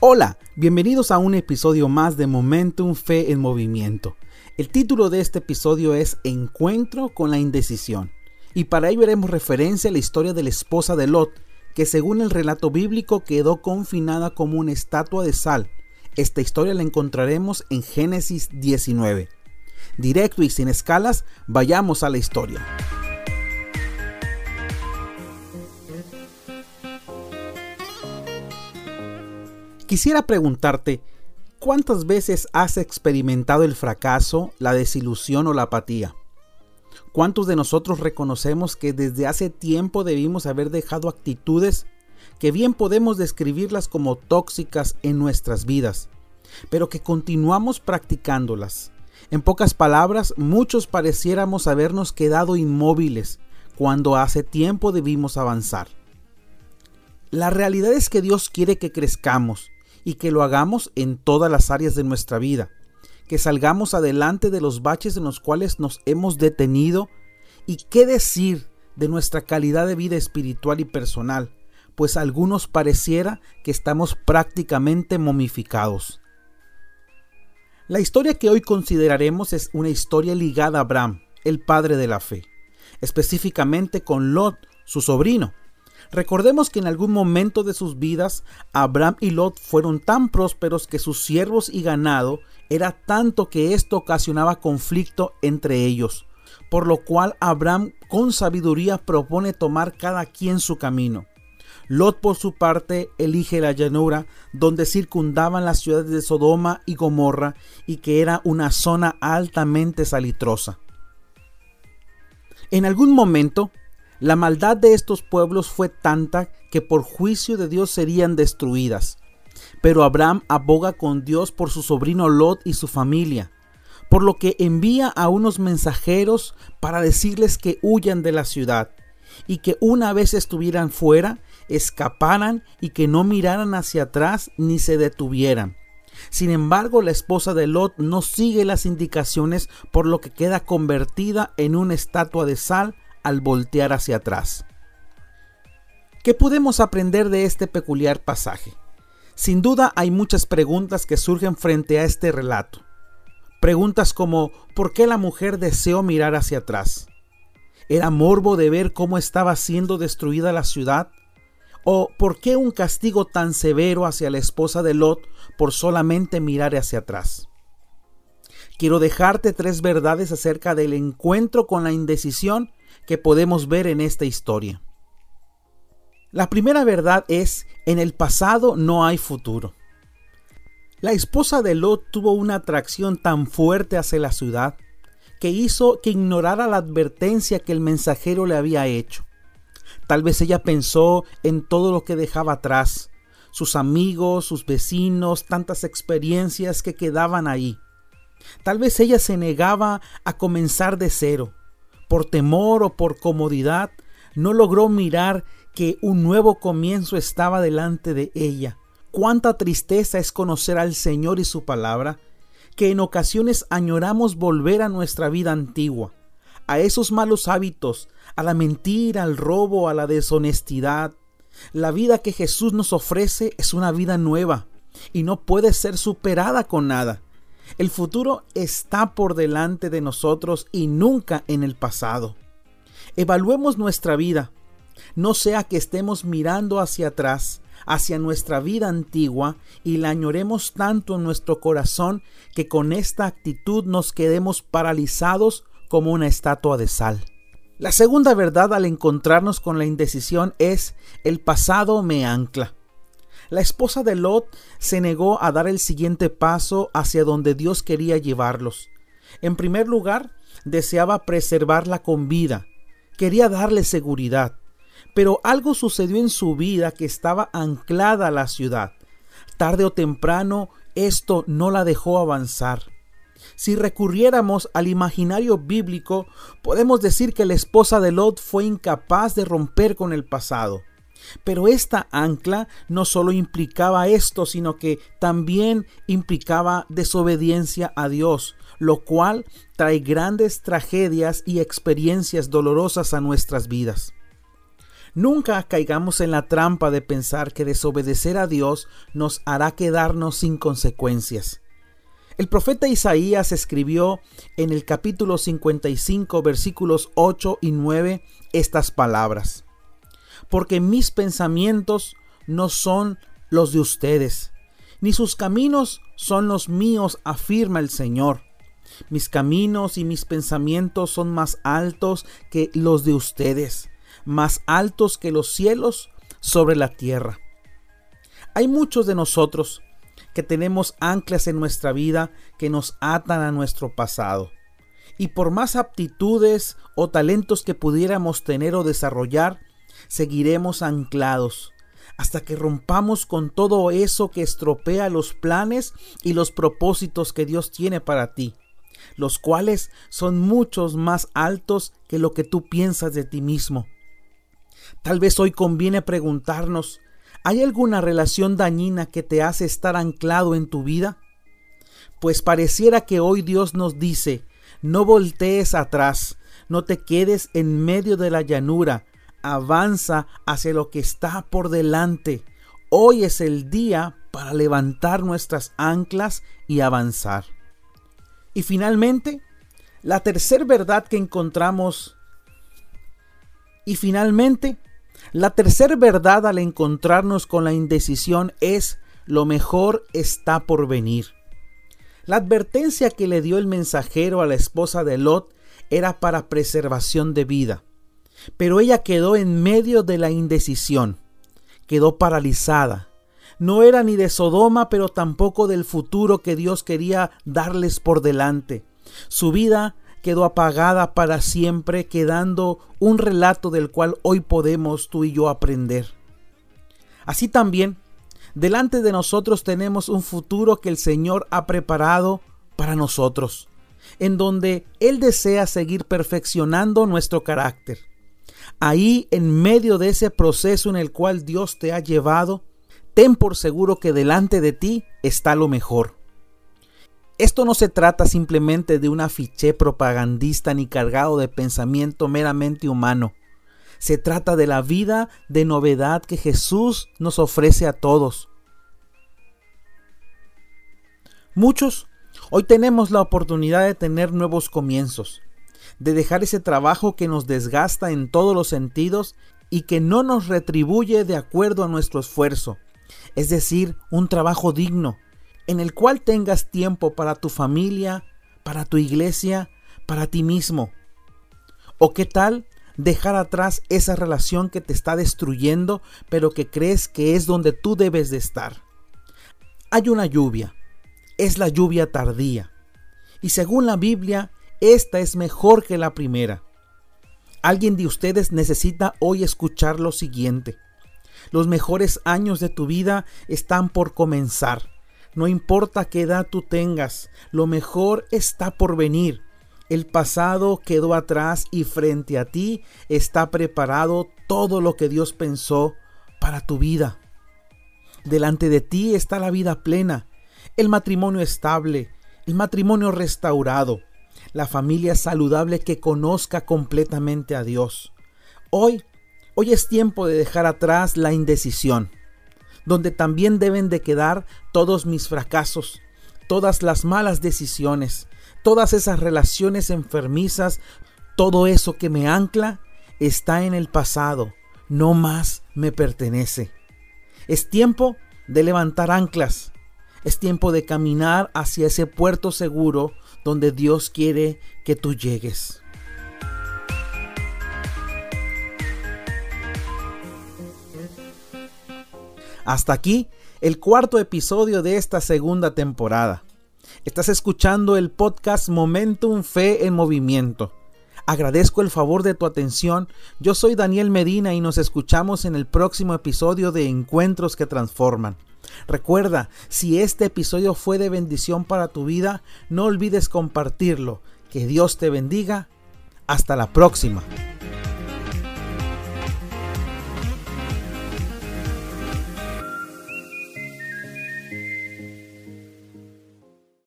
Hola, bienvenidos a un episodio más de Momentum Fe en Movimiento. El título de este episodio es Encuentro con la indecisión. Y para ello haremos referencia a la historia de la esposa de Lot, que según el relato bíblico quedó confinada como una estatua de sal. Esta historia la encontraremos en Génesis 19. Directo y sin escalas, vayamos a la historia. Quisiera preguntarte, ¿cuántas veces has experimentado el fracaso, la desilusión o la apatía? ¿Cuántos de nosotros reconocemos que desde hace tiempo debimos haber dejado actitudes que bien podemos describirlas como tóxicas en nuestras vidas, pero que continuamos practicándolas? En pocas palabras, muchos pareciéramos habernos quedado inmóviles cuando hace tiempo debimos avanzar. La realidad es que Dios quiere que crezcamos, y que lo hagamos en todas las áreas de nuestra vida, que salgamos adelante de los baches en los cuales nos hemos detenido. Y qué decir de nuestra calidad de vida espiritual y personal, pues a algunos pareciera que estamos prácticamente momificados. La historia que hoy consideraremos es una historia ligada a Abraham, el padre de la fe, específicamente con Lot, su sobrino, Recordemos que en algún momento de sus vidas Abraham y Lot fueron tan prósperos que sus siervos y ganado era tanto que esto ocasionaba conflicto entre ellos, por lo cual Abraham con sabiduría propone tomar cada quien su camino. Lot por su parte elige la llanura donde circundaban las ciudades de Sodoma y Gomorra y que era una zona altamente salitrosa. En algún momento la maldad de estos pueblos fue tanta que por juicio de Dios serían destruidas. Pero Abraham aboga con Dios por su sobrino Lot y su familia, por lo que envía a unos mensajeros para decirles que huyan de la ciudad y que una vez estuvieran fuera, escaparan y que no miraran hacia atrás ni se detuvieran. Sin embargo, la esposa de Lot no sigue las indicaciones, por lo que queda convertida en una estatua de sal al voltear hacia atrás. ¿Qué podemos aprender de este peculiar pasaje? Sin duda hay muchas preguntas que surgen frente a este relato. Preguntas como ¿por qué la mujer deseó mirar hacia atrás? ¿Era morbo de ver cómo estaba siendo destruida la ciudad? ¿O por qué un castigo tan severo hacia la esposa de Lot por solamente mirar hacia atrás? Quiero dejarte tres verdades acerca del encuentro con la indecisión que podemos ver en esta historia. La primera verdad es, en el pasado no hay futuro. La esposa de Lot tuvo una atracción tan fuerte hacia la ciudad que hizo que ignorara la advertencia que el mensajero le había hecho. Tal vez ella pensó en todo lo que dejaba atrás, sus amigos, sus vecinos, tantas experiencias que quedaban ahí. Tal vez ella se negaba a comenzar de cero, por temor o por comodidad, no logró mirar que un nuevo comienzo estaba delante de ella. Cuánta tristeza es conocer al Señor y su palabra, que en ocasiones añoramos volver a nuestra vida antigua, a esos malos hábitos, a la mentira, al robo, a la deshonestidad. La vida que Jesús nos ofrece es una vida nueva y no puede ser superada con nada. El futuro está por delante de nosotros y nunca en el pasado. Evaluemos nuestra vida, no sea que estemos mirando hacia atrás, hacia nuestra vida antigua y la añoremos tanto en nuestro corazón que con esta actitud nos quedemos paralizados como una estatua de sal. La segunda verdad al encontrarnos con la indecisión es el pasado me ancla. La esposa de Lot se negó a dar el siguiente paso hacia donde Dios quería llevarlos. En primer lugar, deseaba preservarla con vida, quería darle seguridad, pero algo sucedió en su vida que estaba anclada a la ciudad. Tarde o temprano, esto no la dejó avanzar. Si recurriéramos al imaginario bíblico, podemos decir que la esposa de Lot fue incapaz de romper con el pasado. Pero esta ancla no solo implicaba esto, sino que también implicaba desobediencia a Dios, lo cual trae grandes tragedias y experiencias dolorosas a nuestras vidas. Nunca caigamos en la trampa de pensar que desobedecer a Dios nos hará quedarnos sin consecuencias. El profeta Isaías escribió en el capítulo 55 versículos 8 y 9 estas palabras. Porque mis pensamientos no son los de ustedes, ni sus caminos son los míos, afirma el Señor. Mis caminos y mis pensamientos son más altos que los de ustedes, más altos que los cielos sobre la tierra. Hay muchos de nosotros que tenemos anclas en nuestra vida que nos atan a nuestro pasado. Y por más aptitudes o talentos que pudiéramos tener o desarrollar, seguiremos anclados hasta que rompamos con todo eso que estropea los planes y los propósitos que Dios tiene para ti, los cuales son muchos más altos que lo que tú piensas de ti mismo. Tal vez hoy conviene preguntarnos ¿Hay alguna relación dañina que te hace estar anclado en tu vida? Pues pareciera que hoy Dios nos dice, no voltees atrás, no te quedes en medio de la llanura, avanza hacia lo que está por delante. Hoy es el día para levantar nuestras anclas y avanzar. Y finalmente, la tercera verdad que encontramos. Y finalmente, la tercera verdad al encontrarnos con la indecisión es lo mejor está por venir. La advertencia que le dio el mensajero a la esposa de Lot era para preservación de vida, pero ella quedó en medio de la indecisión, quedó paralizada. No era ni de Sodoma, pero tampoco del futuro que Dios quería darles por delante. Su vida quedó apagada para siempre, quedando un relato del cual hoy podemos tú y yo aprender. Así también, delante de nosotros tenemos un futuro que el Señor ha preparado para nosotros, en donde Él desea seguir perfeccionando nuestro carácter. Ahí, en medio de ese proceso en el cual Dios te ha llevado, ten por seguro que delante de ti está lo mejor. Esto no se trata simplemente de un afiche propagandista ni cargado de pensamiento meramente humano. Se trata de la vida de novedad que Jesús nos ofrece a todos. Muchos hoy tenemos la oportunidad de tener nuevos comienzos, de dejar ese trabajo que nos desgasta en todos los sentidos y que no nos retribuye de acuerdo a nuestro esfuerzo, es decir, un trabajo digno, en el cual tengas tiempo para tu familia, para tu iglesia, para ti mismo. ¿O qué tal dejar atrás esa relación que te está destruyendo, pero que crees que es donde tú debes de estar? Hay una lluvia, es la lluvia tardía, y según la Biblia, esta es mejor que la primera. Alguien de ustedes necesita hoy escuchar lo siguiente. Los mejores años de tu vida están por comenzar. No importa qué edad tú tengas, lo mejor está por venir. El pasado quedó atrás y frente a ti está preparado todo lo que Dios pensó para tu vida. Delante de ti está la vida plena, el matrimonio estable, el matrimonio restaurado, la familia saludable que conozca completamente a Dios. Hoy, hoy es tiempo de dejar atrás la indecisión donde también deben de quedar todos mis fracasos, todas las malas decisiones, todas esas relaciones enfermizas, todo eso que me ancla está en el pasado, no más me pertenece. Es tiempo de levantar anclas, es tiempo de caminar hacia ese puerto seguro donde Dios quiere que tú llegues. Hasta aquí el cuarto episodio de esta segunda temporada. Estás escuchando el podcast Momentum Fe en Movimiento. Agradezco el favor de tu atención. Yo soy Daniel Medina y nos escuchamos en el próximo episodio de Encuentros que Transforman. Recuerda, si este episodio fue de bendición para tu vida, no olvides compartirlo. Que Dios te bendiga. Hasta la próxima.